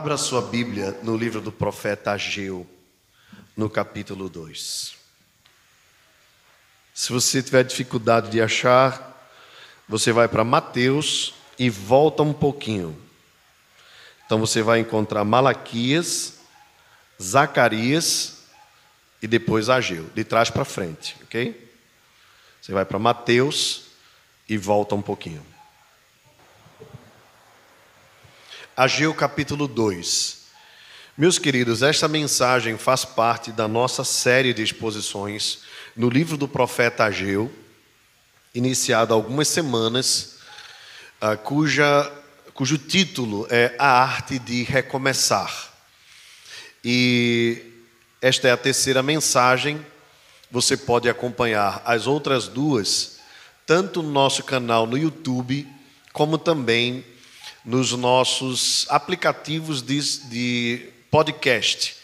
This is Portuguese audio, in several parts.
Abra sua Bíblia no livro do profeta Ageu, no capítulo 2. Se você tiver dificuldade de achar, você vai para Mateus e volta um pouquinho. Então você vai encontrar Malaquias, Zacarias e depois Ageu, de trás para frente, ok? Você vai para Mateus e volta um pouquinho. Ageu capítulo 2. Meus queridos, esta mensagem faz parte da nossa série de exposições no livro do profeta Ageu, iniciada há algumas semanas, ah, cuja, cujo título é A Arte de Recomeçar. E esta é a terceira mensagem. Você pode acompanhar as outras duas, tanto no nosso canal no YouTube, como também nos nossos aplicativos de, de podcast,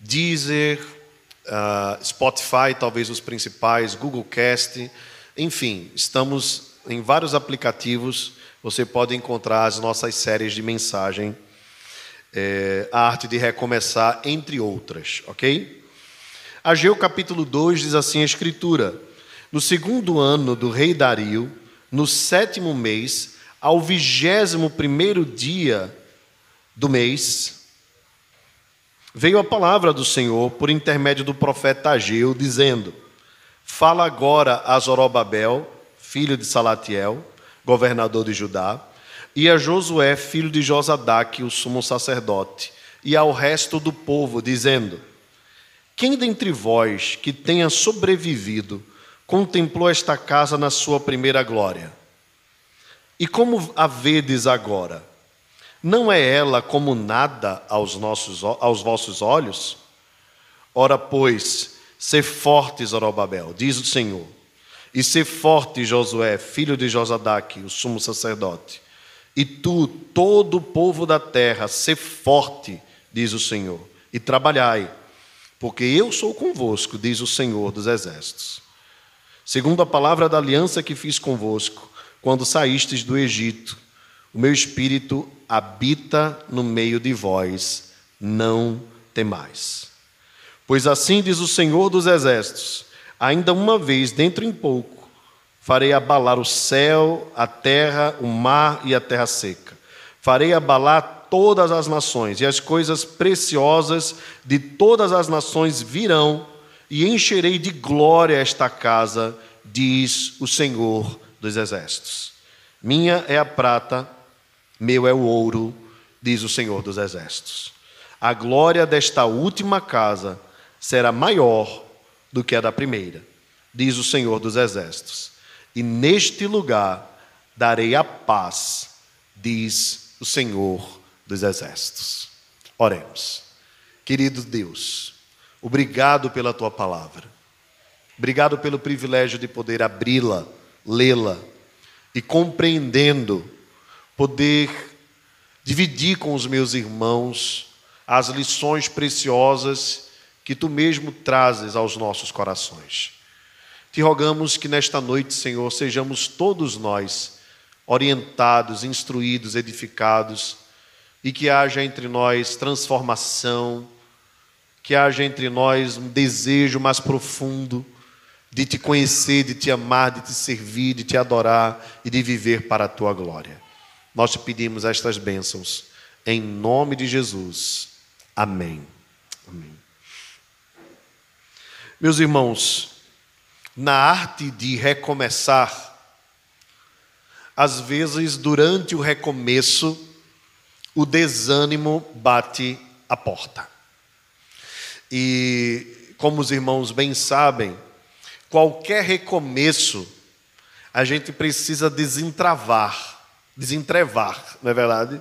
Deezer, uh, Spotify, talvez os principais, Google Cast, enfim, estamos em vários aplicativos. Você pode encontrar as nossas séries de mensagem, é, a arte de recomeçar, entre outras, ok? Ageu capítulo 2 diz assim a Escritura: No segundo ano do rei Dario, no sétimo mês, ao vigésimo primeiro dia do mês, veio a palavra do Senhor por intermédio do profeta Ageu, dizendo: Fala agora a Zorobabel, filho de Salatiel, governador de Judá, e a Josué, filho de Josadaque, o sumo sacerdote, e ao resto do povo, dizendo: Quem dentre vós que tenha sobrevivido contemplou esta casa na sua primeira glória? E como a vedes agora? Não é ela como nada aos, nossos, aos vossos olhos? Ora, pois, ser forte, Zorobabel, diz o Senhor, e ser forte, Josué, filho de Josadaque, o sumo sacerdote, e tu, todo o povo da terra, ser forte, diz o Senhor, e trabalhai, porque eu sou convosco, diz o Senhor dos exércitos. Segundo a palavra da aliança que fiz convosco, quando saístes do Egito. O meu espírito habita no meio de vós, não temais. Pois assim diz o Senhor dos Exércitos: ainda uma vez, dentro em pouco, farei abalar o céu, a terra, o mar e a terra seca. Farei abalar todas as nações, e as coisas preciosas de todas as nações virão, e encherei de glória esta casa, diz o Senhor dos exércitos. Minha é a prata, meu é o ouro, diz o Senhor dos exércitos. A glória desta última casa será maior do que a da primeira, diz o Senhor dos exércitos. E neste lugar darei a paz, diz o Senhor dos exércitos. Oremos. Querido Deus, obrigado pela tua palavra. Obrigado pelo privilégio de poder abri-la lê-la e compreendendo, poder dividir com os meus irmãos as lições preciosas que tu mesmo trazes aos nossos corações. Te rogamos que nesta noite, Senhor, sejamos todos nós orientados, instruídos, edificados e que haja entre nós transformação, que haja entre nós um desejo mais profundo de te conhecer, de te amar, de te servir, de te adorar e de viver para a tua glória. Nós te pedimos estas bênçãos, em nome de Jesus. Amém. Amém. Meus irmãos, na arte de recomeçar, às vezes durante o recomeço, o desânimo bate a porta. E, como os irmãos bem sabem, qualquer recomeço, a gente precisa desentravar, desentrevar, não é verdade?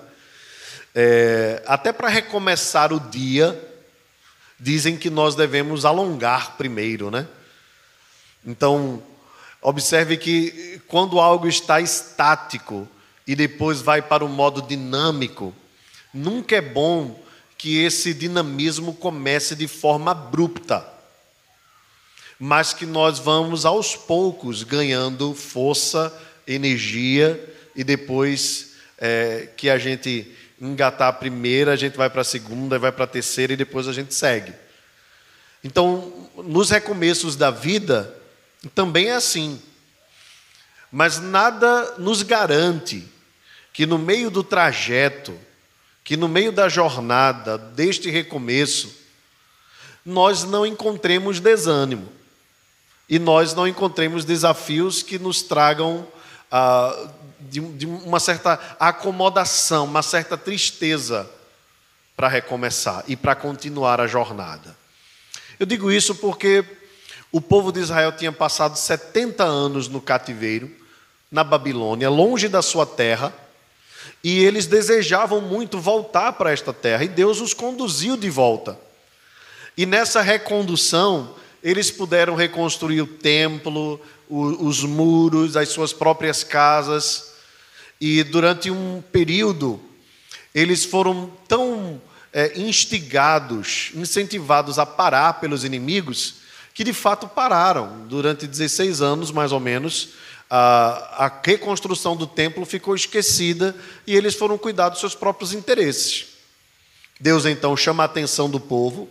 É, até para recomeçar o dia, dizem que nós devemos alongar primeiro, né? Então, observe que quando algo está estático e depois vai para o modo dinâmico, nunca é bom que esse dinamismo comece de forma abrupta mas que nós vamos aos poucos ganhando força, energia e depois é, que a gente engatar a primeira, a gente vai para a segunda, vai para a terceira e depois a gente segue. Então, nos recomeços da vida, também é assim. Mas nada nos garante que no meio do trajeto, que no meio da jornada, deste recomeço, nós não encontremos desânimo e nós não encontremos desafios que nos tragam ah, de, de uma certa acomodação, uma certa tristeza para recomeçar e para continuar a jornada. Eu digo isso porque o povo de Israel tinha passado 70 anos no cativeiro, na Babilônia, longe da sua terra, e eles desejavam muito voltar para esta terra, e Deus os conduziu de volta. E nessa recondução, eles puderam reconstruir o templo, os muros, as suas próprias casas, e durante um período, eles foram tão é, instigados, incentivados a parar pelos inimigos, que de fato pararam. Durante 16 anos, mais ou menos, a, a reconstrução do templo ficou esquecida e eles foram cuidar dos seus próprios interesses. Deus então chama a atenção do povo,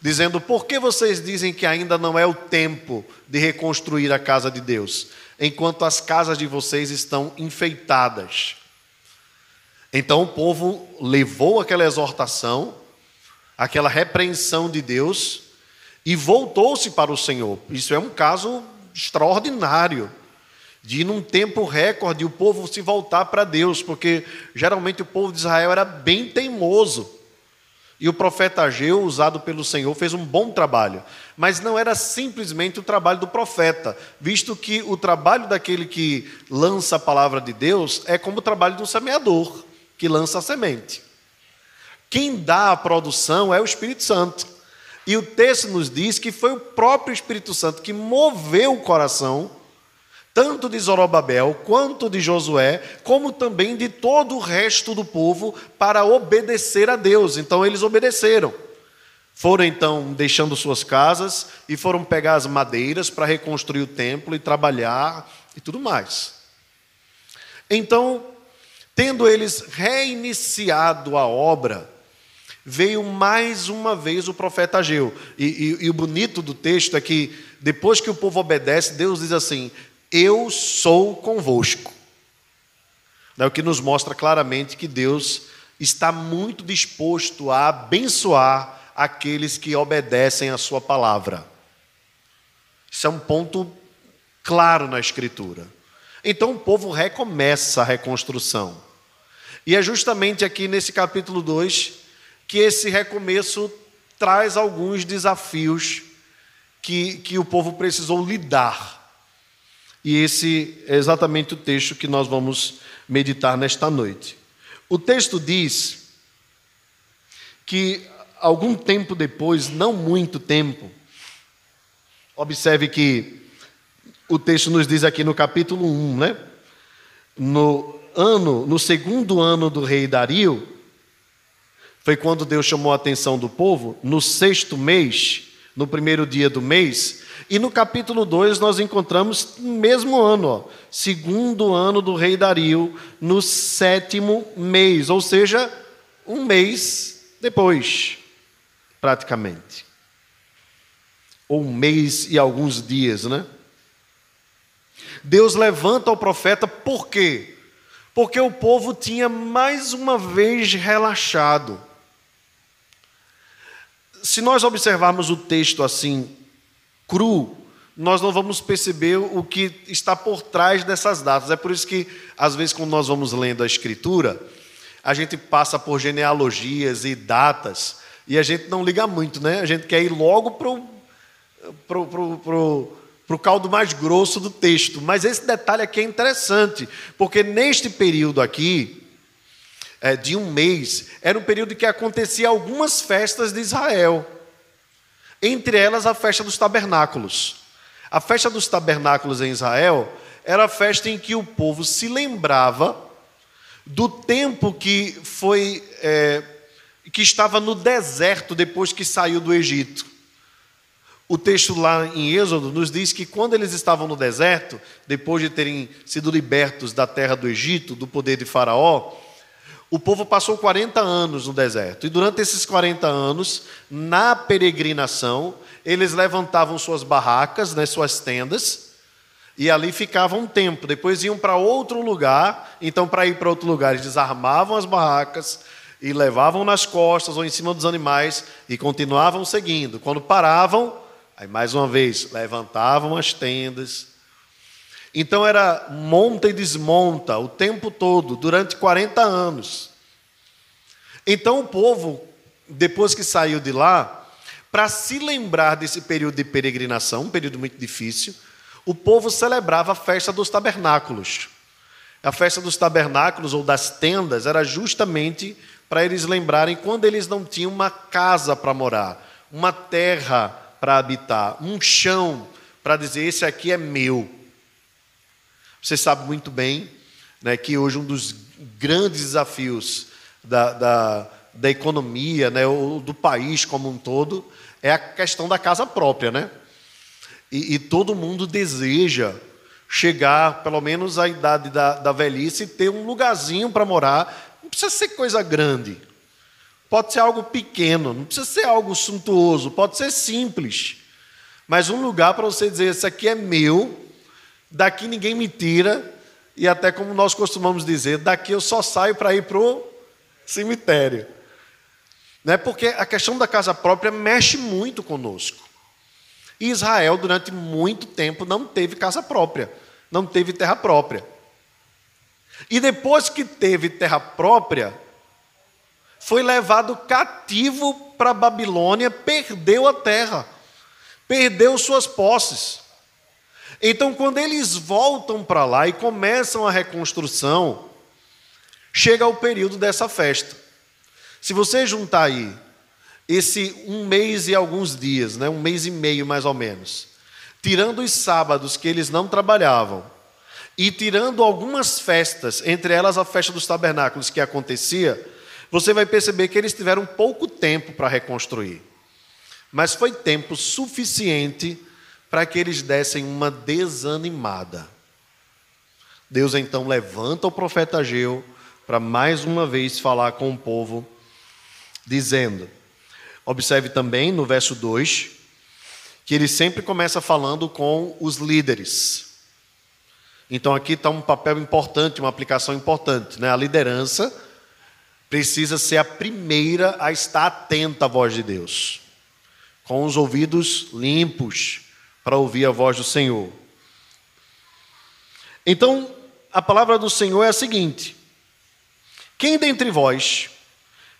dizendo: Por que vocês dizem que ainda não é o tempo de reconstruir a casa de Deus, enquanto as casas de vocês estão enfeitadas? Então o povo levou aquela exortação, aquela repreensão de Deus, e voltou-se para o Senhor. Isso é um caso extraordinário de num tempo recorde o povo se voltar para Deus, porque geralmente o povo de Israel era bem teimoso. E o profeta Ageu, usado pelo Senhor, fez um bom trabalho. Mas não era simplesmente o trabalho do profeta, visto que o trabalho daquele que lança a palavra de Deus é como o trabalho do semeador, que lança a semente. Quem dá a produção é o Espírito Santo. E o texto nos diz que foi o próprio Espírito Santo que moveu o coração, tanto de Zorobabel quanto de Josué, como também de todo o resto do povo, para obedecer a Deus. Então eles obedeceram. Foram então deixando suas casas e foram pegar as madeiras para reconstruir o templo e trabalhar e tudo mais. Então, tendo eles reiniciado a obra, veio mais uma vez o profeta Ageu. E, e, e, o bonito do texto é que, depois que o povo obedece, Deus diz assim: Eu sou convosco. É o que nos mostra claramente que Deus está muito disposto a abençoar aqueles que obedecem a Sua palavra. Isso é um ponto claro na Escritura. Então o povo recomeça a reconstrução. E é justamente aqui nesse capítulo 2 que esse recomeço traz alguns desafios que, que o povo precisou lidar. E esse é exatamente o texto que nós vamos meditar nesta noite. O texto diz que algum tempo depois, não muito tempo, observe que o texto nos diz aqui no capítulo 1, né? No ano, no segundo ano do rei Dario, foi quando Deus chamou a atenção do povo, no sexto mês, no primeiro dia do mês, e no capítulo 2 nós encontramos no mesmo ano, ó, segundo ano do rei Dario, no sétimo mês, ou seja, um mês depois, praticamente. Ou um mês e alguns dias, né? Deus levanta o profeta por quê? Porque o povo tinha mais uma vez relaxado se nós observarmos o texto assim, cru, nós não vamos perceber o que está por trás dessas datas. É por isso que, às vezes, quando nós vamos lendo a Escritura, a gente passa por genealogias e datas e a gente não liga muito, né? A gente quer ir logo para o pro, pro, pro, pro caldo mais grosso do texto. Mas esse detalhe aqui é interessante, porque neste período aqui, é, de um mês, era um período que acontecia algumas festas de Israel. Entre elas, a festa dos tabernáculos. A festa dos tabernáculos em Israel era a festa em que o povo se lembrava do tempo que foi é, que estava no deserto depois que saiu do Egito. O texto lá em Êxodo nos diz que quando eles estavam no deserto, depois de terem sido libertos da terra do Egito, do poder de Faraó, o povo passou 40 anos no deserto. E durante esses 40 anos, na peregrinação, eles levantavam suas barracas, né, suas tendas, e ali ficavam um tempo. Depois iam para outro lugar. Então, para ir para outro lugar, eles desarmavam as barracas e levavam nas costas ou em cima dos animais e continuavam seguindo. Quando paravam, aí mais uma vez, levantavam as tendas. Então era monta e desmonta o tempo todo, durante 40 anos. Então o povo, depois que saiu de lá, para se lembrar desse período de peregrinação, um período muito difícil, o povo celebrava a festa dos tabernáculos. A festa dos tabernáculos ou das tendas era justamente para eles lembrarem quando eles não tinham uma casa para morar, uma terra para habitar, um chão para dizer: esse aqui é meu. Você sabe muito bem né, que hoje um dos grandes desafios da, da, da economia, né, ou do país como um todo, é a questão da casa própria, né? E, e, todo mundo deseja chegar, pelo menos à idade da, da velhice, e ter um lugarzinho para morar. Não precisa ser coisa grande. Pode ser algo pequeno, não precisa ser algo suntuoso, pode ser simples. Mas um lugar para você dizer: Esse aqui é meu, daqui ninguém me tira, e até como nós costumamos dizer, daqui eu só saio para ir para o cemitério. Né? Porque a questão da casa própria mexe muito conosco. E Israel, durante muito tempo, não teve casa própria, não teve terra própria. E depois que teve terra própria, foi levado cativo para a Babilônia, perdeu a terra, perdeu suas posses. Então, quando eles voltam para lá e começam a reconstrução, chega o período dessa festa. Se você juntar aí esse um mês e alguns dias, né, um mês e meio mais ou menos, tirando os sábados que eles não trabalhavam, e tirando algumas festas, entre elas a festa dos tabernáculos que acontecia, você vai perceber que eles tiveram pouco tempo para reconstruir. Mas foi tempo suficiente para que eles dessem uma desanimada. Deus então levanta o profeta Ageu para mais uma vez falar com o povo, dizendo: Observe também no verso 2 que ele sempre começa falando com os líderes. Então aqui está um papel importante, uma aplicação importante. Né? A liderança precisa ser a primeira a estar atenta à voz de Deus, com os ouvidos limpos para ouvir a voz do Senhor. Então, a palavra do Senhor é a seguinte: Quem dentre vós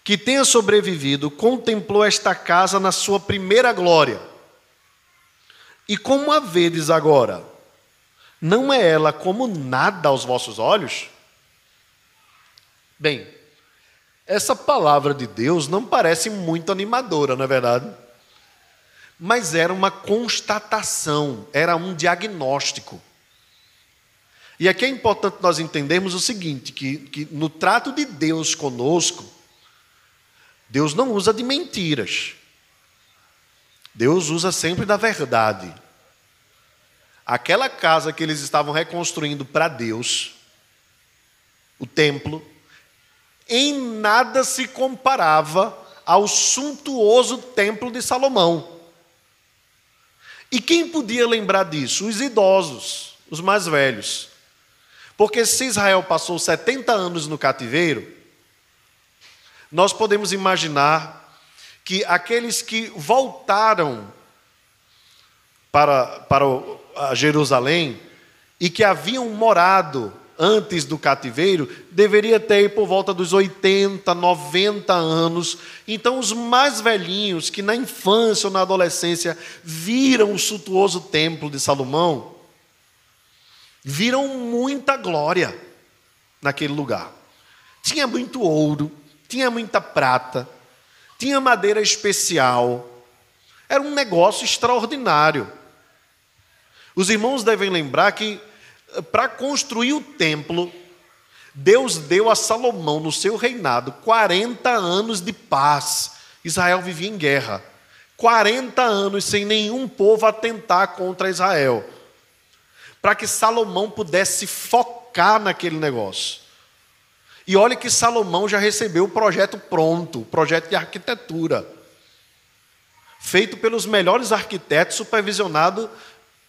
que tenha sobrevivido, contemplou esta casa na sua primeira glória. E como a vedes agora? Não é ela como nada aos vossos olhos? Bem, essa palavra de Deus não parece muito animadora, não é verdade? Mas era uma constatação, era um diagnóstico. E aqui é importante nós entendermos o seguinte: que, que no trato de Deus conosco, Deus não usa de mentiras. Deus usa sempre da verdade. Aquela casa que eles estavam reconstruindo para Deus, o templo, em nada se comparava ao suntuoso templo de Salomão. E quem podia lembrar disso? Os idosos, os mais velhos. Porque se Israel passou 70 anos no cativeiro, nós podemos imaginar que aqueles que voltaram para, para Jerusalém e que haviam morado antes do cativeiro, deveria ter por volta dos 80, 90 anos. Então, os mais velhinhos que na infância ou na adolescência viram o suntuoso templo de Salomão, viram muita glória naquele lugar. Tinha muito ouro, tinha muita prata, tinha madeira especial. Era um negócio extraordinário. Os irmãos devem lembrar que para construir o templo, Deus deu a Salomão, no seu reinado, 40 anos de paz. Israel vivia em guerra. 40 anos sem nenhum povo atentar contra Israel. Para que Salomão pudesse focar naquele negócio. E olha que Salomão já recebeu o projeto pronto, o projeto de arquitetura, feito pelos melhores arquitetos, supervisionado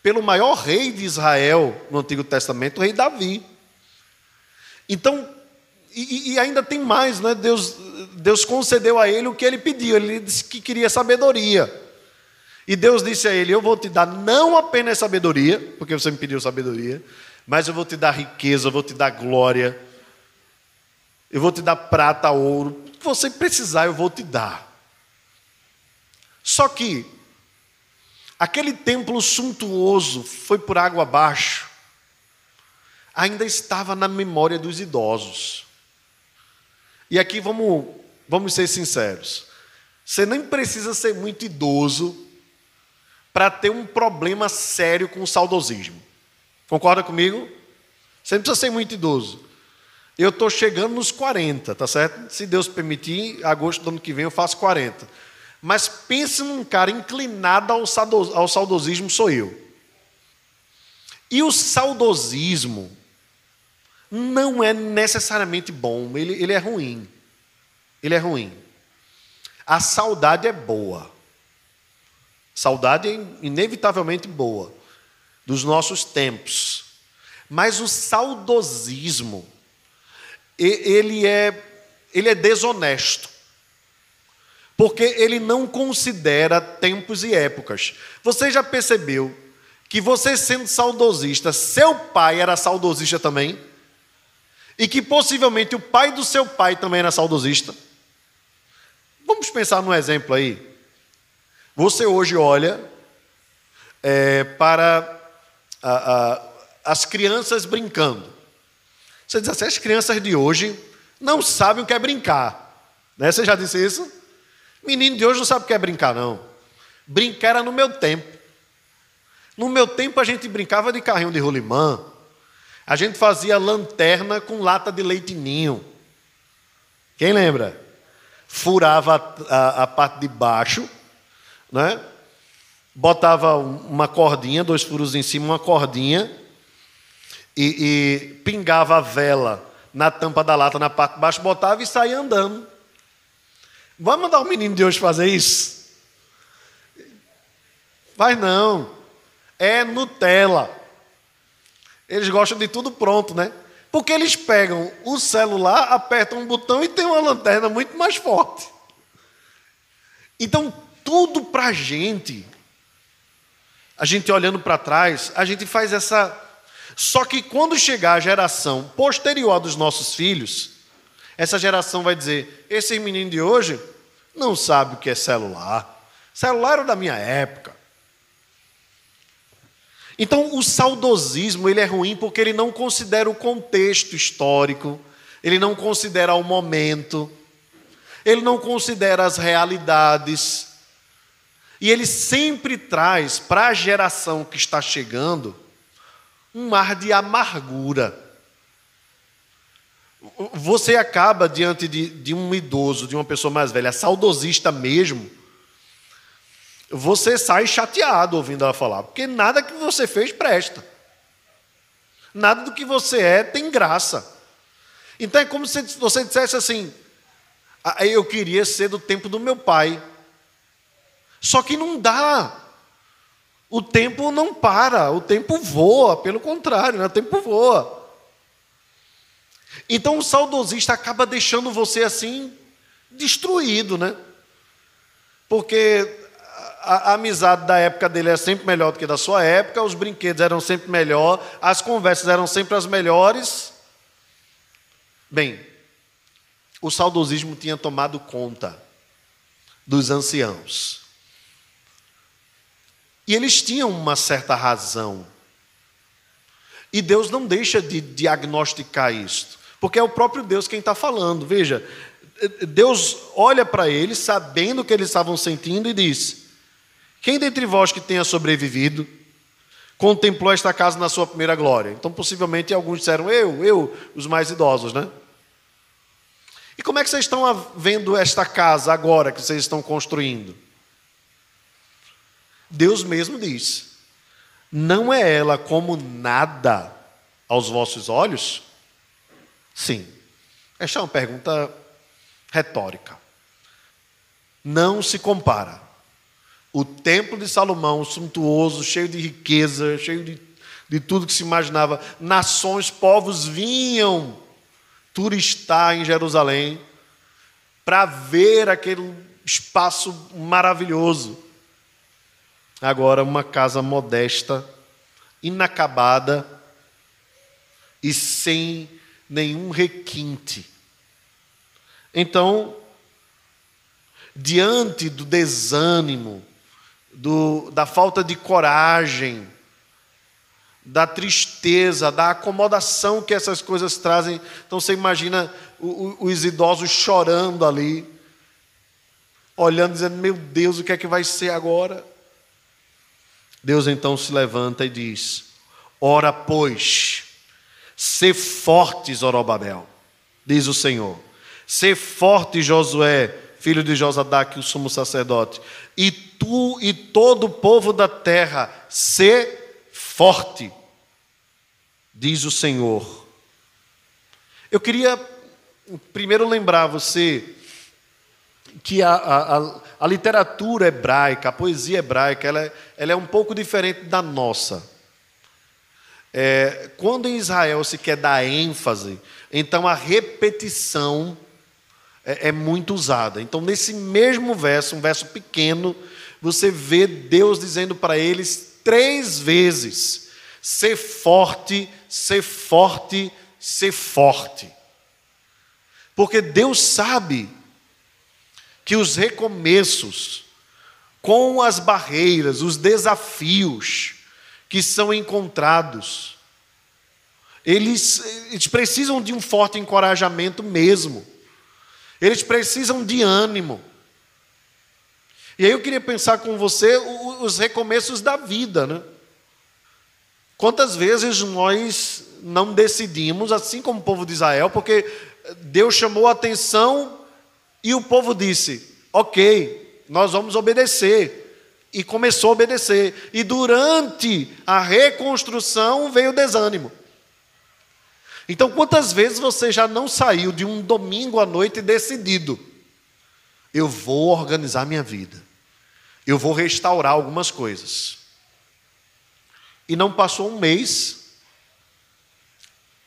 pelo maior rei de Israel no Antigo Testamento, o rei Davi. Então, e, e, ainda tem mais, né? Deus, Deus concedeu a ele o que ele pediu, ele disse que queria sabedoria. E Deus disse a ele: Eu vou te dar não apenas sabedoria, porque você me pediu sabedoria, mas eu vou te dar riqueza, eu vou te dar glória, eu vou te dar prata, ouro, o que você precisar, eu vou te dar. Só que aquele templo suntuoso foi por água abaixo, ainda estava na memória dos idosos. E aqui vamos, vamos ser sinceros. Você nem precisa ser muito idoso para ter um problema sério com o saudosismo. Concorda comigo? Você não precisa ser muito idoso. Eu estou chegando nos 40, tá certo? Se Deus permitir, agosto do ano que vem eu faço 40. Mas pense num cara inclinado ao saudosismo, sou eu. E o saudosismo não é necessariamente bom, ele, ele é ruim. Ele é ruim. A saudade é boa. Saudade é inevitavelmente boa, dos nossos tempos. Mas o saudosismo, ele é, ele é desonesto. Porque ele não considera tempos e épocas. Você já percebeu que você sendo saudosista, seu pai era saudosista também? e que possivelmente o pai do seu pai também era saudosista. Vamos pensar num exemplo aí. Você hoje olha é, para a, a, as crianças brincando. Você diz assim: as crianças de hoje não sabem o que é brincar. Né? Você já disse isso? Menino de hoje não sabe o que é brincar, não. Brincar era no meu tempo. No meu tempo a gente brincava de carrinho de rolimã, a gente fazia lanterna com lata de leite ninho. Quem lembra? Furava a, a, a parte de baixo, né? botava uma cordinha, dois furos em cima, uma cordinha, e, e pingava a vela na tampa da lata, na parte de baixo, botava e saía andando. Vamos mandar o menino de hoje fazer isso? Mas não. É Nutella. Eles gostam de tudo pronto, né? Porque eles pegam o celular, apertam um botão e tem uma lanterna muito mais forte. Então, tudo para a gente, a gente olhando para trás, a gente faz essa. Só que quando chegar a geração posterior dos nossos filhos, essa geração vai dizer: esse menino de hoje não sabe o que é celular. Celular era da minha época. Então, o saudosismo ele é ruim porque ele não considera o contexto histórico, ele não considera o momento, ele não considera as realidades. E ele sempre traz para a geração que está chegando um ar de amargura. Você acaba diante de, de um idoso, de uma pessoa mais velha, saudosista mesmo, você sai chateado ouvindo ela falar, porque nada que você fez presta. Nada do que você é tem graça. Então é como se você dissesse assim: ah, eu queria ser do tempo do meu pai. Só que não dá. O tempo não para, o tempo voa, pelo contrário, né? o tempo voa. Então o saudosista acaba deixando você assim, destruído, né? Porque a, a, amizade da época dele é sempre melhor do que da sua época, os brinquedos eram sempre melhor, as conversas eram sempre as melhores. Bem, o saudosismo tinha tomado conta dos anciãos. E eles tinham uma certa razão. E Deus não deixa de diagnosticar isto, porque é o próprio Deus quem está falando. Veja, Deus olha para eles, sabendo o que eles estavam sentindo, e diz: quem dentre vós que tenha sobrevivido contemplou esta casa na sua primeira glória? Então, possivelmente, alguns disseram eu, eu, os mais idosos, né? E como é que vocês estão vendo esta casa agora que vocês estão construindo? Deus mesmo diz: não é ela como nada aos vossos olhos? Sim, Esta é uma pergunta retórica. Não se compara. O templo de Salomão, suntuoso, cheio de riqueza, cheio de, de tudo que se imaginava, nações, povos vinham turistar em Jerusalém para ver aquele espaço maravilhoso. Agora, uma casa modesta, inacabada e sem nenhum requinte. Então, diante do desânimo, do, da falta de coragem, da tristeza, da acomodação que essas coisas trazem. Então você imagina os idosos chorando ali, olhando, dizendo: Meu Deus, o que é que vai ser agora? Deus então se levanta e diz: Ora, pois, se forte, Zorobabel, diz o Senhor, se forte, Josué, filho de Josadaque, o sumo sacerdote, e tu e todo o povo da terra, se forte, diz o Senhor. Eu queria primeiro lembrar você que a, a, a, literatura hebraica, a poesia hebraica, ela é, ela é um pouco diferente da nossa. É, quando em Israel se quer dar ênfase, então a repetição é, é muito usada. Então, nesse mesmo verso, um verso pequeno, você vê Deus dizendo para eles três vezes: ser forte, ser forte, ser forte. Porque Deus sabe que os recomeços, com as barreiras, os desafios que são encontrados, eles, eles precisam de um forte encorajamento mesmo. Eles precisam de ânimo. E aí eu queria pensar com você os recomeços da vida, né? Quantas vezes nós não decidimos, assim como o povo de Israel, porque Deus chamou a atenção e o povo disse: Ok, nós vamos obedecer. E começou a obedecer. E durante a reconstrução veio o desânimo. Então, quantas vezes você já não saiu de um domingo à noite decidido? Eu vou organizar minha vida. Eu vou restaurar algumas coisas. E não passou um mês,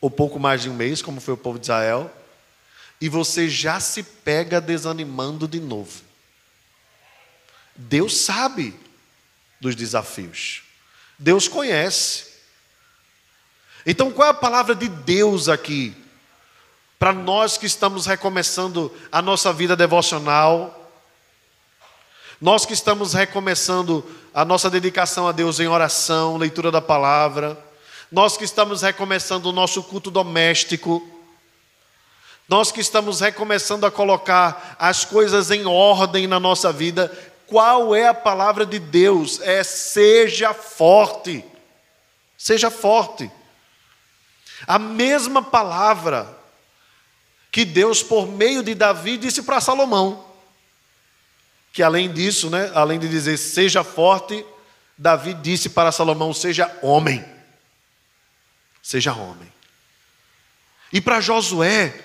ou pouco mais de um mês, como foi o povo de Israel, e você já se pega desanimando de novo. Deus sabe dos desafios. Deus conhece. Então, qual é a palavra de Deus aqui? Para nós que estamos recomeçando a nossa vida devocional, nós que estamos recomeçando a nossa dedicação a Deus em oração, leitura da palavra, nós que estamos recomeçando o nosso culto doméstico, nós que estamos recomeçando a colocar as coisas em ordem na nossa vida, qual é a palavra de Deus? É seja forte. Seja forte. A mesma palavra que Deus, por meio de Davi, disse para Salomão. Que além disso, né, além de dizer seja forte, Davi disse para Salomão: seja homem. Seja homem. E para Josué,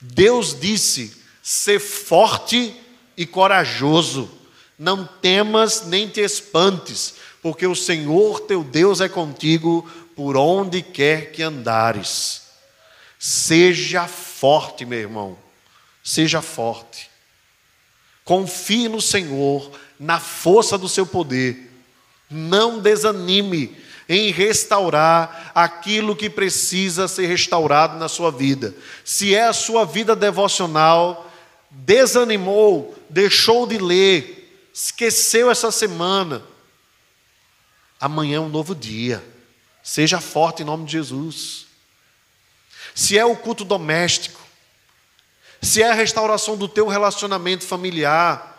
Deus disse: ser forte e corajoso, não temas nem te espantes, porque o Senhor teu Deus é contigo por onde quer que andares. Seja forte, meu irmão, seja forte. Confie no Senhor, na força do seu poder. Não desanime, em restaurar aquilo que precisa ser restaurado na sua vida. Se é a sua vida devocional, desanimou, deixou de ler, esqueceu essa semana, amanhã é um novo dia. Seja forte em nome de Jesus. Se é o culto doméstico, se é a restauração do teu relacionamento familiar,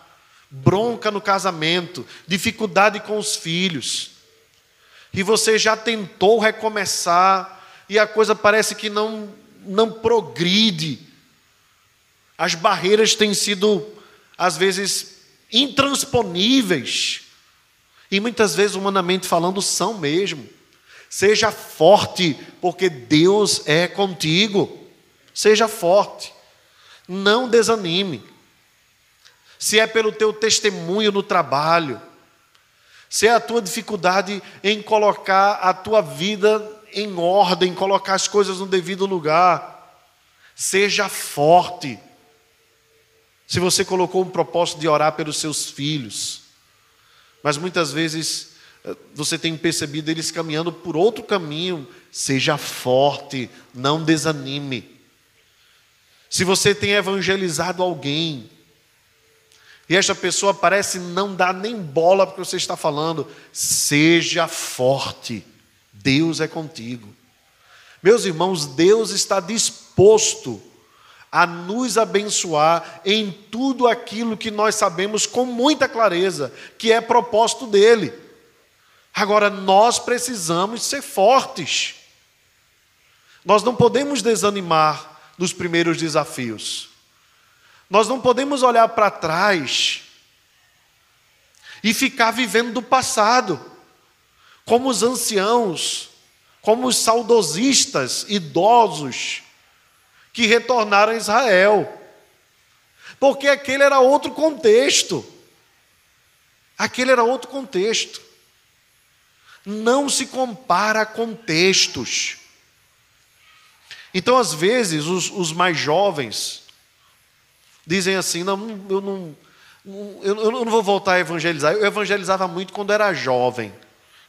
bronca no casamento, dificuldade com os filhos, e você já tentou recomeçar e a coisa parece que não não progride. As barreiras têm sido às vezes intransponíveis. E muitas vezes humanamente falando são mesmo. Seja forte, porque Deus é contigo. Seja forte. Não desanime. Se é pelo teu testemunho no trabalho, se é a tua dificuldade em colocar a tua vida em ordem, colocar as coisas no devido lugar, seja forte. Se você colocou um propósito de orar pelos seus filhos, mas muitas vezes eh, você tem percebido eles caminhando por outro caminho, seja forte, não desanime. Se você tem evangelizado alguém, e esta pessoa parece não dar nem bola porque você está falando, seja forte, Deus é contigo. Meus irmãos, Deus está disposto a nos abençoar em tudo aquilo que nós sabemos com muita clareza, que é propósito dele. Agora, nós precisamos ser fortes. Nós não podemos desanimar nos primeiros desafios. Nós não podemos olhar para trás e ficar vivendo do passado, como os anciãos, como os saudosistas, idosos, que retornaram a Israel. Porque aquele era outro contexto. Aquele era outro contexto. Não se compara contextos. Então, às vezes, os, os mais jovens dizem assim: não, eu não, eu, eu não vou voltar a evangelizar. Eu evangelizava muito quando era jovem,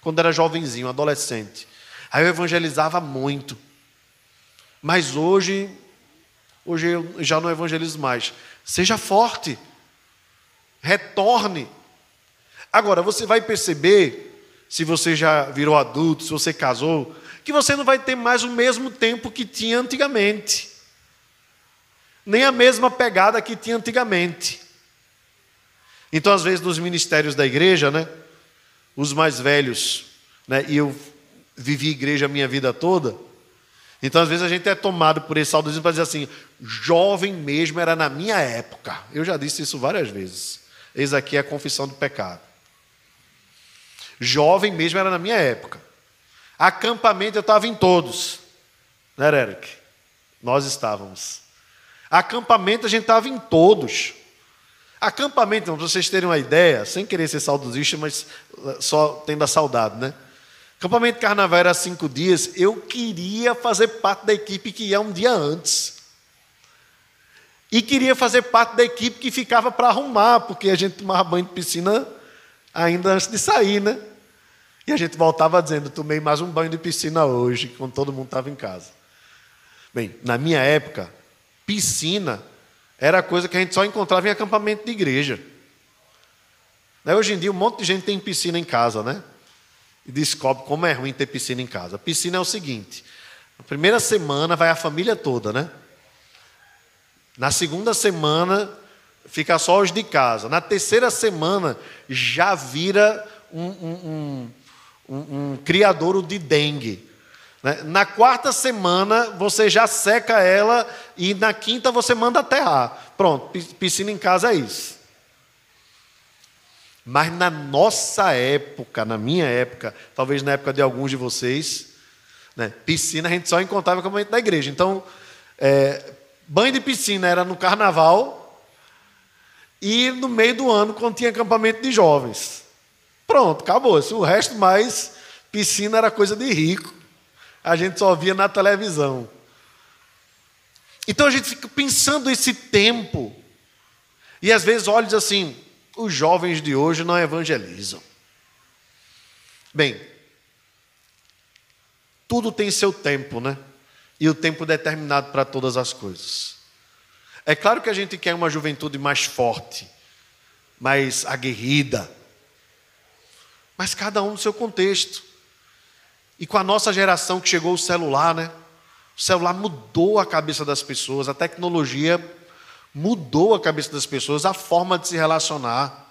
quando era jovenzinho, adolescente. Aí eu evangelizava muito. Mas hoje Hoje eu já não evangelizo mais. Seja forte. Retorne. Agora, você vai perceber, se você já virou adulto, se você casou, que você não vai ter mais o mesmo tempo que tinha antigamente. Nem a mesma pegada que tinha antigamente. Então, às vezes, nos ministérios da igreja, né, os mais velhos, né, e eu vivi igreja a minha vida toda, então, às vezes, a gente é tomado por esse saudosismo para dizer assim: jovem mesmo era na minha época. Eu já disse isso várias vezes. Eis aqui a confissão do pecado. Jovem mesmo era na minha época. Acampamento eu estava em todos. Né, Eric? Nós estávamos. Acampamento a gente estava em todos. Acampamento, para vocês terem uma ideia, sem querer ser saudosista, mas só tendo a saudade, né? Acampamento carnaval era cinco dias. Eu queria fazer parte da equipe que ia um dia antes. E queria fazer parte da equipe que ficava para arrumar, porque a gente tomava banho de piscina ainda antes de sair, né? E a gente voltava dizendo: tomei mais um banho de piscina hoje, quando todo mundo estava em casa. Bem, na minha época, piscina era coisa que a gente só encontrava em acampamento de igreja. Né, hoje em dia, um monte de gente tem piscina em casa, né? E descobre como é ruim ter piscina em casa. A piscina é o seguinte: na primeira semana vai a família toda, né? Na segunda semana fica só os de casa. Na terceira semana já vira um, um, um, um criadouro de dengue. Né? Na quarta semana você já seca ela e na quinta você manda aterrar. Pronto, piscina em casa é isso. Mas na nossa época, na minha época, talvez na época de alguns de vocês, né, piscina a gente só encontrava no acampamento da igreja. Então, é, banho de piscina era no carnaval e no meio do ano, quando tinha acampamento de jovens. Pronto, acabou. O resto mais, piscina era coisa de rico. A gente só via na televisão. Então a gente fica pensando esse tempo. E às vezes olha assim: os jovens de hoje não evangelizam. Bem, tudo tem seu tempo, né? E o tempo determinado para todas as coisas. É claro que a gente quer uma juventude mais forte, mais aguerrida, mas cada um no seu contexto. E com a nossa geração que chegou o celular, né? O celular mudou a cabeça das pessoas, a tecnologia mudou a cabeça das pessoas, a forma de se relacionar.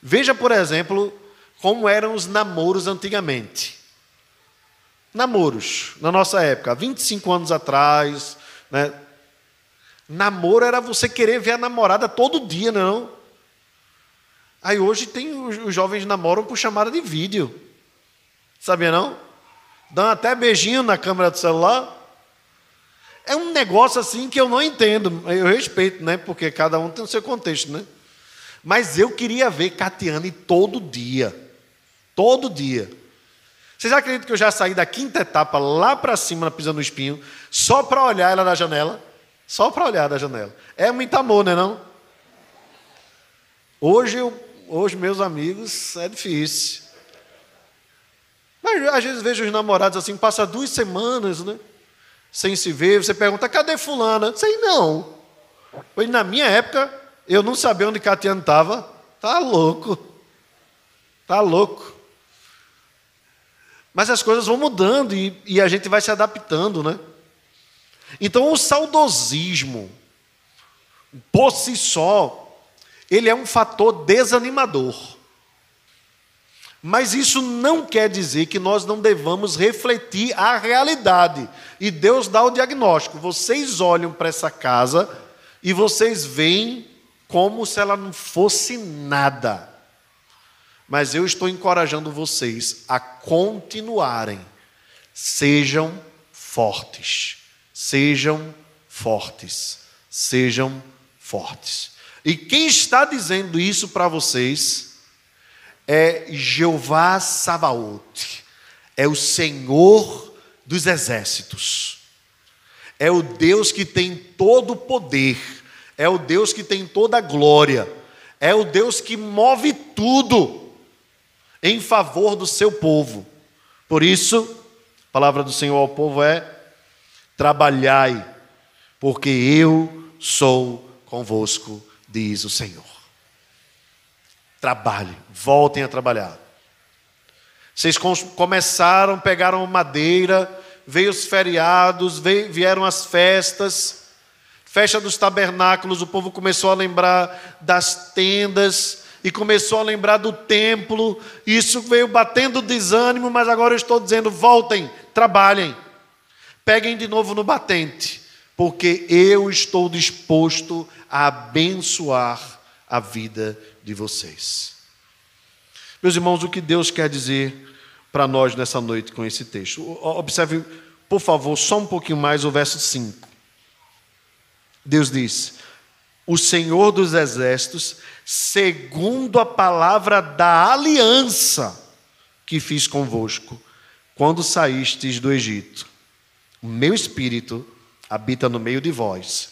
Veja, por exemplo, como eram os namoros antigamente. Namoros, na nossa época, 25 anos atrás, né? Namoro era você querer ver a namorada todo dia, não. Aí hoje tem os jovens namoram por chamada de vídeo. Sabia não? Dão até beijinho na câmera do celular. É um negócio assim que eu não entendo. Eu respeito, né? Porque cada um tem o seu contexto, né? Mas eu queria ver Catiane todo dia. Todo dia. Vocês acreditam que eu já saí da quinta etapa lá para cima, pisando no espinho, só para olhar ela da janela? Só para olhar da janela. É muito amor, não é não? Hoje, eu, hoje, meus amigos, é difícil. Mas às vezes vejo os namorados assim, passa duas semanas, né? Sem se ver, você pergunta, cadê fulana? Sei não. Pois na minha época, eu não sabia onde Catiano estava. Tá louco. Tá louco. Mas as coisas vão mudando e, e a gente vai se adaptando, né? Então o saudosismo, por si só, ele é um fator desanimador. Mas isso não quer dizer que nós não devamos refletir a realidade. E Deus dá o diagnóstico. Vocês olham para essa casa e vocês veem como se ela não fosse nada. Mas eu estou encorajando vocês a continuarem. Sejam fortes. Sejam fortes. Sejam fortes. E quem está dizendo isso para vocês é Jeová Sabaote. É o Senhor dos exércitos. É o Deus que tem todo o poder. É o Deus que tem toda a glória. É o Deus que move tudo em favor do seu povo. Por isso, a palavra do Senhor ao povo é: trabalhai, porque eu sou convosco, diz o Senhor. Trabalhe, voltem a trabalhar. Vocês começaram, pegaram madeira, veio os feriados, veio, vieram as festas, festa dos tabernáculos, o povo começou a lembrar das tendas e começou a lembrar do templo. Isso veio batendo desânimo, mas agora eu estou dizendo: voltem, trabalhem, peguem de novo no batente, porque eu estou disposto a abençoar a vida de vocês. Meus irmãos, o que Deus quer dizer para nós nessa noite com esse texto? Observe, por favor, só um pouquinho mais o verso 5. Deus diz: O Senhor dos exércitos, segundo a palavra da aliança que fiz convosco, quando saístes do Egito, o meu espírito habita no meio de vós,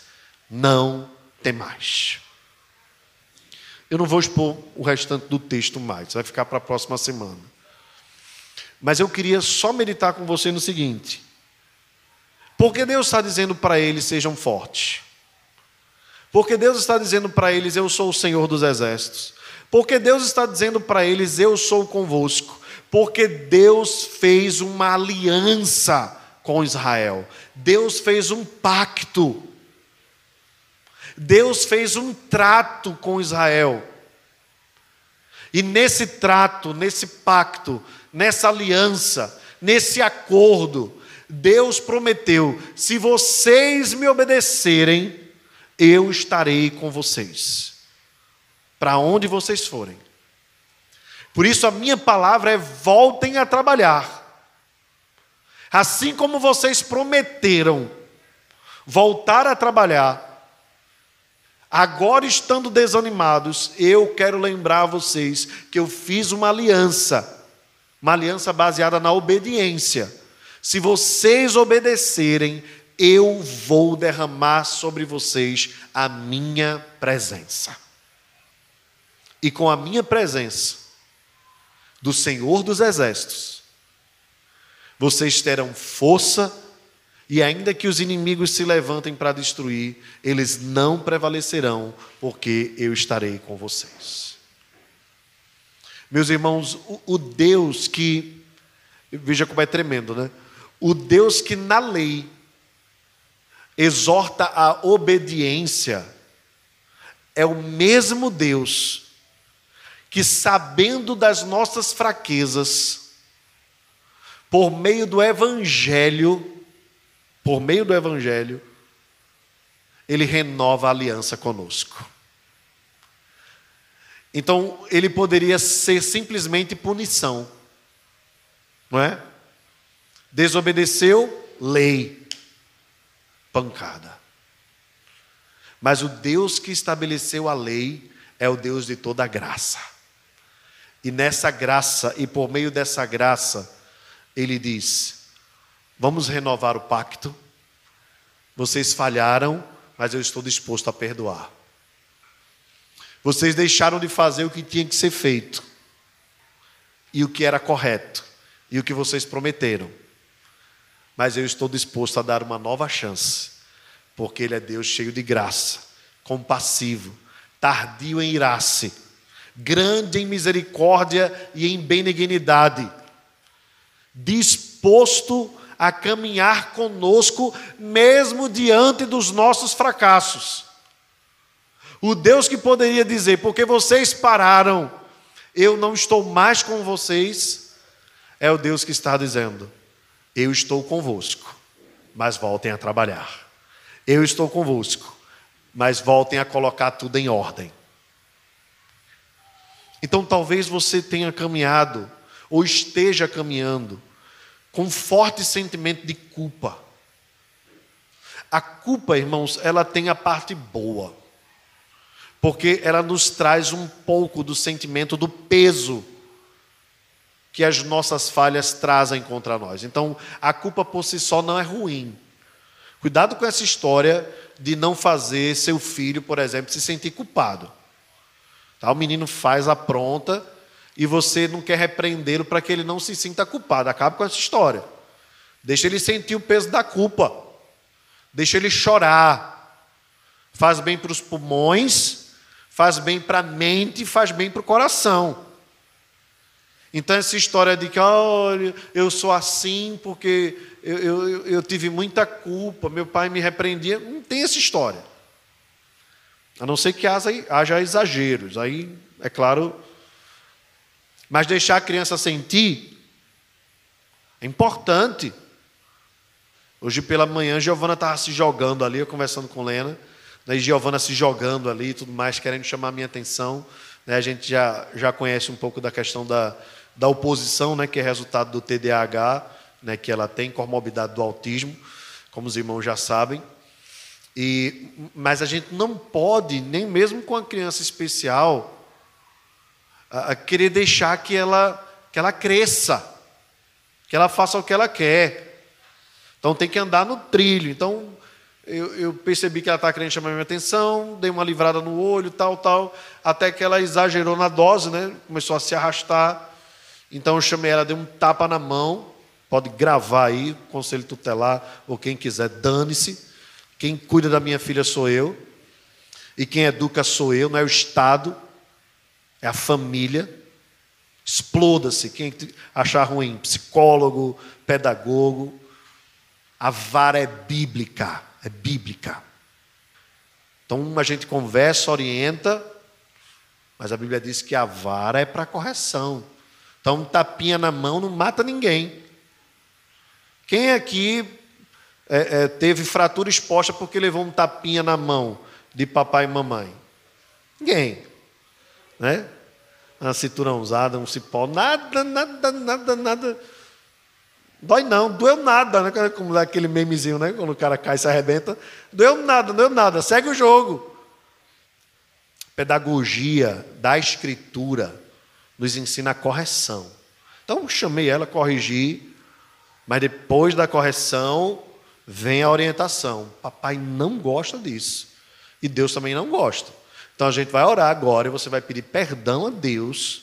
não temais. Eu não vou expor o restante do texto mais, vai ficar para a próxima semana. Mas eu queria só meditar com você no seguinte: porque Deus está dizendo para eles sejam fortes? Porque Deus está dizendo para eles eu sou o Senhor dos exércitos? Porque Deus está dizendo para eles eu sou convosco? Porque Deus fez uma aliança com Israel. Deus fez um pacto. Deus fez um trato com Israel. E nesse trato, nesse pacto, nessa aliança, nesse acordo, Deus prometeu: se vocês me obedecerem, eu estarei com vocês, para onde vocês forem. Por isso, a minha palavra é: voltem a trabalhar. Assim como vocês prometeram voltar a trabalhar, Agora, estando desanimados, eu quero lembrar vocês que eu fiz uma aliança, uma aliança baseada na obediência. Se vocês obedecerem, eu vou derramar sobre vocês a minha presença. E com a minha presença, do Senhor dos Exércitos, vocês terão força e ainda que os inimigos se levantem para destruir, eles não prevalecerão, porque eu estarei com vocês. Meus irmãos, o, Deus que, veja como é tremendo, né? O Deus que na lei exorta a obediência, é o mesmo Deus que, sabendo das nossas fraquezas, por meio do Evangelho, por meio do Evangelho, ele renova a aliança conosco. Então, ele poderia ser simplesmente punição, não é? Desobedeceu, lei. pancada. Mas o Deus que estabeleceu a lei é o Deus de toda graça. E nessa graça, e por meio dessa graça, ele diz: Vamos renovar o pacto. Vocês falharam, mas eu estou disposto a perdoar. Vocês deixaram de fazer o que tinha que ser feito, e o que era correto, e o que vocês prometeram. Mas eu estou disposto a dar uma nova chance, porque Ele é Deus cheio de graça, compassivo, tardio em irar-se, grande em misericórdia e em benignidade, disposto a caminhar conosco, mesmo diante dos nossos fracassos. O Deus que poderia dizer, porque vocês pararam, eu não estou mais com vocês, é o Deus que está dizendo, eu estou convosco, mas voltem a trabalhar. Eu estou convosco, mas voltem a colocar tudo em ordem. Então talvez você tenha caminhado, ou esteja caminhando, com forte sentimento de culpa. A culpa, irmãos, ela tem a parte boa porque ela nos traz um pouco do sentimento do peso que as nossas falhas trazem contra nós. Então, a culpa por si só não é ruim. Cuidado com essa história de não fazer seu filho, por exemplo, se sentir culpado. Tá? O menino faz a pronta e você não quer repreendê-lo para que ele não se sinta culpado. Acaba com essa história. Deixa ele sentir o peso da culpa. Deixa ele chorar. Faz bem para os pulmões faz bem para a mente, faz bem para o coração. Então, essa história de que, olha, eu sou assim porque eu, eu, eu tive muita culpa, meu pai me repreendia, não tem essa história. A não ser que haja, haja exageros, aí, é claro. Mas deixar a criança sentir é importante. Hoje pela manhã, Giovana estava se jogando ali, eu conversando com Lena. Daí Giovana se jogando ali e tudo mais, querendo chamar a minha atenção. Né? A gente já, já conhece um pouco da questão da, da oposição, né? que é resultado do TDAH, né? que ela tem comorbidade do autismo, como os irmãos já sabem. E, mas a gente não pode, nem mesmo com a criança especial, a, querer deixar que ela, que ela cresça, que ela faça o que ela quer. Então tem que andar no trilho. Então eu, eu percebi que ela estava querendo chamar minha atenção, dei uma livrada no olho, tal, tal, até que ela exagerou na dose, né? começou a se arrastar. Então eu chamei ela, dei um tapa na mão, pode gravar aí, conselho tutelar, ou quem quiser, dane-se. Quem cuida da minha filha sou eu, e quem educa sou eu, não é o Estado, é a família. Exploda-se, quem achar ruim, psicólogo, pedagogo. A vara é bíblica é bíblica. Então a gente conversa, orienta, mas a Bíblia diz que a vara é para correção. Então, um tapinha na mão não mata ninguém. Quem aqui é, é, teve fratura exposta porque levou um tapinha na mão de papai e mamãe? Ninguém. Né? Uma cintura usada, um cipó, nada, nada, nada, nada. Dói não, doeu nada, né? Como aquele memezinho, né? Quando o cara cai e se arrebenta. Doeu nada, doeu nada, segue o jogo. Pedagogia da escritura nos ensina a correção. Então chamei ela, corrigi, mas depois da correção vem a orientação. Papai não gosta disso. E Deus também não gosta. Então a gente vai orar agora e você vai pedir perdão a Deus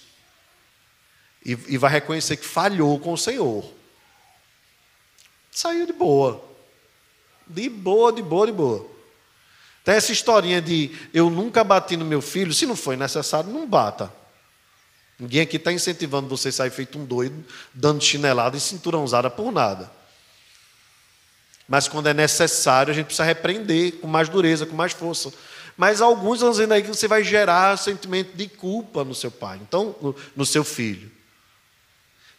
e, e vai reconhecer que falhou com o Senhor. Saiu de boa. De boa, de boa, de boa. Tem essa historinha de eu nunca bati no meu filho, se não foi necessário, não bata. Ninguém aqui está incentivando você a sair feito um doido, dando chinelada e cinturão usada por nada. Mas quando é necessário, a gente precisa repreender com mais dureza, com mais força. Mas alguns estão dizendo aí que você vai gerar sentimento de culpa no seu pai, então, no, no seu filho.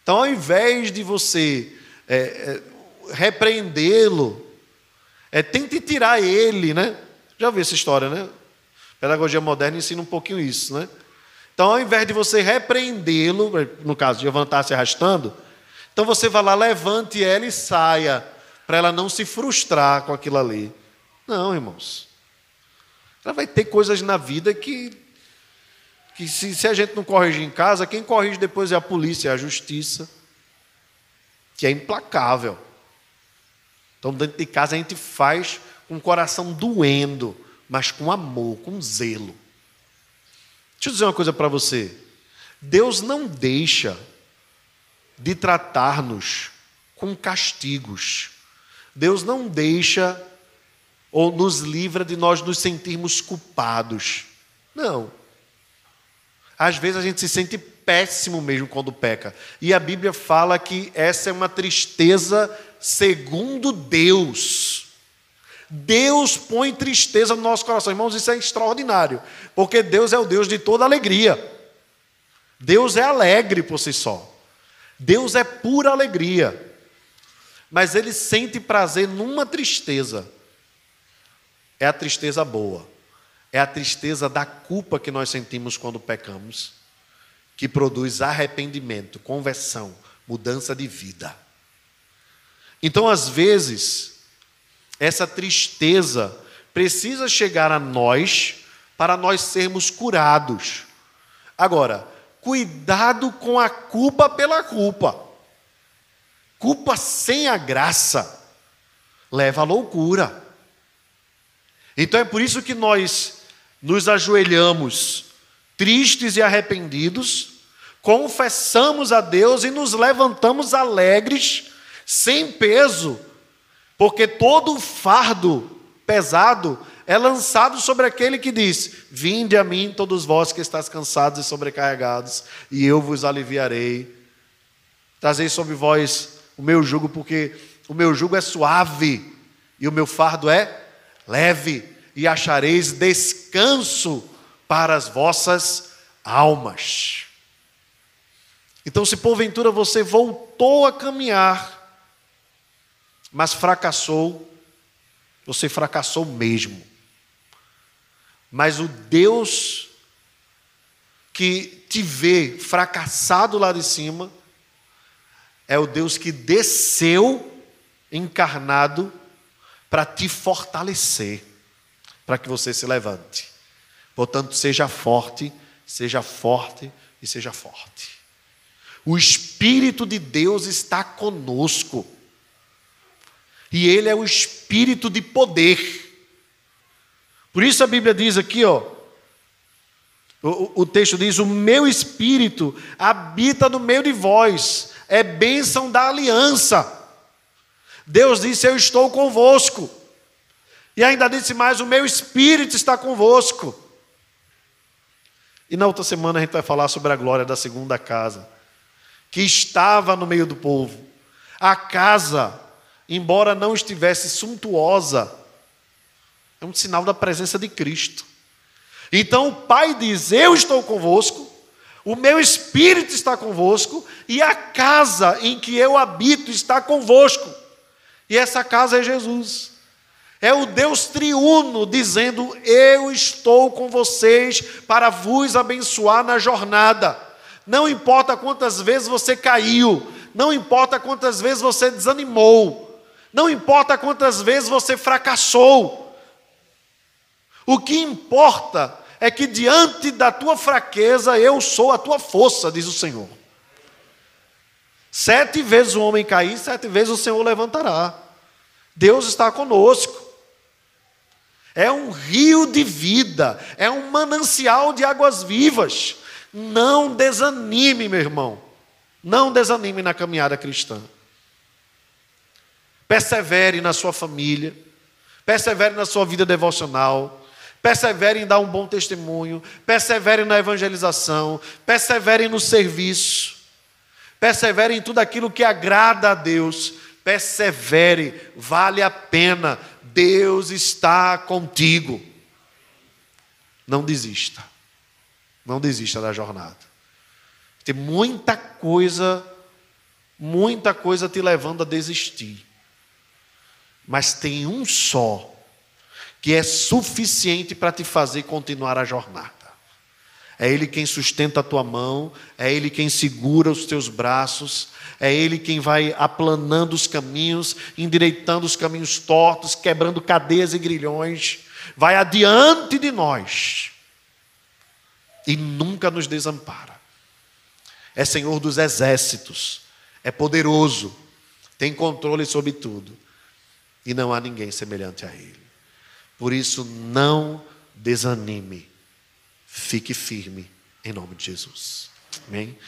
Então, ao invés de você é, é, repreendê-lo. É, tente tirar ele, né? Já ouviu essa história, né? Pedagogia moderna ensina um pouquinho isso, né? Então, ao invés de você repreendê-lo, no caso de estar se arrastando, então você vai lá, levante ela e saia. para ela não se frustrar com aquilo ali. Não, irmãos. Ela vai ter coisas na vida que, que se, se a gente não corrigir em casa, quem corrige depois é a polícia, é a justiça, que é implacável. Então, dentro de casa, a gente faz com o coração doendo, mas com amor, com zelo. Deixa eu dizer uma coisa para você. Deus não deixa de tratar-nos com castigos. Deus não deixa ou nos livra de nós nos sentirmos culpados. Não. Às vezes a gente se sente péssimo mesmo quando peca. E a Bíblia fala que essa é uma tristeza segundo Deus. Deus põe tristeza no nosso coração. Irmãos, isso é extraordinário. Porque Deus é o Deus de toda alegria. Deus é alegre por si só. Deus é pura alegria. Mas ele sente prazer numa tristeza. É a tristeza boa. É a tristeza da culpa que nós sentimos quando pecamos, que produz arrependimento, conversão, mudança de vida. Então, às vezes, essa tristeza precisa chegar a nós para nós sermos curados. Agora, cuidado com a culpa pela culpa. Culpa sem a graça leva à loucura. Então é por isso que nós nos ajoelhamos tristes e arrependidos, confessamos a Deus e nos levantamos alegres, sem peso, porque todo o fardo pesado é lançado sobre aquele que diz: Vinde a mim, todos vós que estáis cansados e sobrecarregados, e eu vos aliviarei. Trazei sobre vós o meu jugo, porque o meu jugo é suave e o meu fardo é leve, e achareis descanso para as vossas almas. Então, se porventura você voltou a caminhar, mas fracassou, você fracassou mesmo. Mas o Deus que te vê fracassado lá de cima é o Deus que desceu encarnado para te fortalecer, para que você se levante. Portanto, seja forte, seja forte e seja forte. O Espírito de Deus está conosco. E Ele é o Espírito de poder. Por isso a Bíblia diz aqui, ó, o, o texto diz: O meu espírito habita no meio de vós, é bênção da aliança. Deus disse: Eu estou convosco. E ainda disse mais: O meu espírito está convosco. E na outra semana a gente vai falar sobre a glória da segunda casa, que estava no meio do povo. A casa, embora não estivesse suntuosa, é um sinal da presença de Cristo. Então o Pai diz: Eu estou convosco, o meu espírito está convosco, e a casa em que eu habito está convosco. E essa casa é Jesus. É o Deus triuno dizendo: Eu estou com vocês para vos abençoar na jornada. Não importa quantas vezes você caiu, não importa quantas vezes você desanimou, não importa quantas vezes você fracassou, o que importa é que diante da tua fraqueza eu sou a tua força, diz o Senhor. Sete vezes o homem cair, sete vezes o Senhor levantará. Deus está conosco. É um rio de vida, é um manancial de águas vivas. Não desanime, meu irmão. Não desanime na caminhada cristã. Persevere na sua família, persevere na sua vida devocional, Persevere em dar um bom testemunho, persevere na evangelização, persevere no serviço, persevere em tudo aquilo que agrada a Deus, persevere, vale a pena, Deus está contigo. Não desista, não desista da jornada. Tem muita coisa, muita coisa te levando a desistir, mas tem um só que é suficiente para te fazer continuar a jornada. É Ele quem sustenta a tua mão, é Ele quem segura os teus braços, é Ele quem vai aplanando os caminhos, endireitando os caminhos tortos, quebrando cadeias e grilhões, vai adiante de nós e nunca nos desampara. É Senhor dos exércitos, é poderoso, tem controle sobre tudo e não há ninguém semelhante a Ele. Por isso, não desanime, fique firme em nome de Jesus. Amém?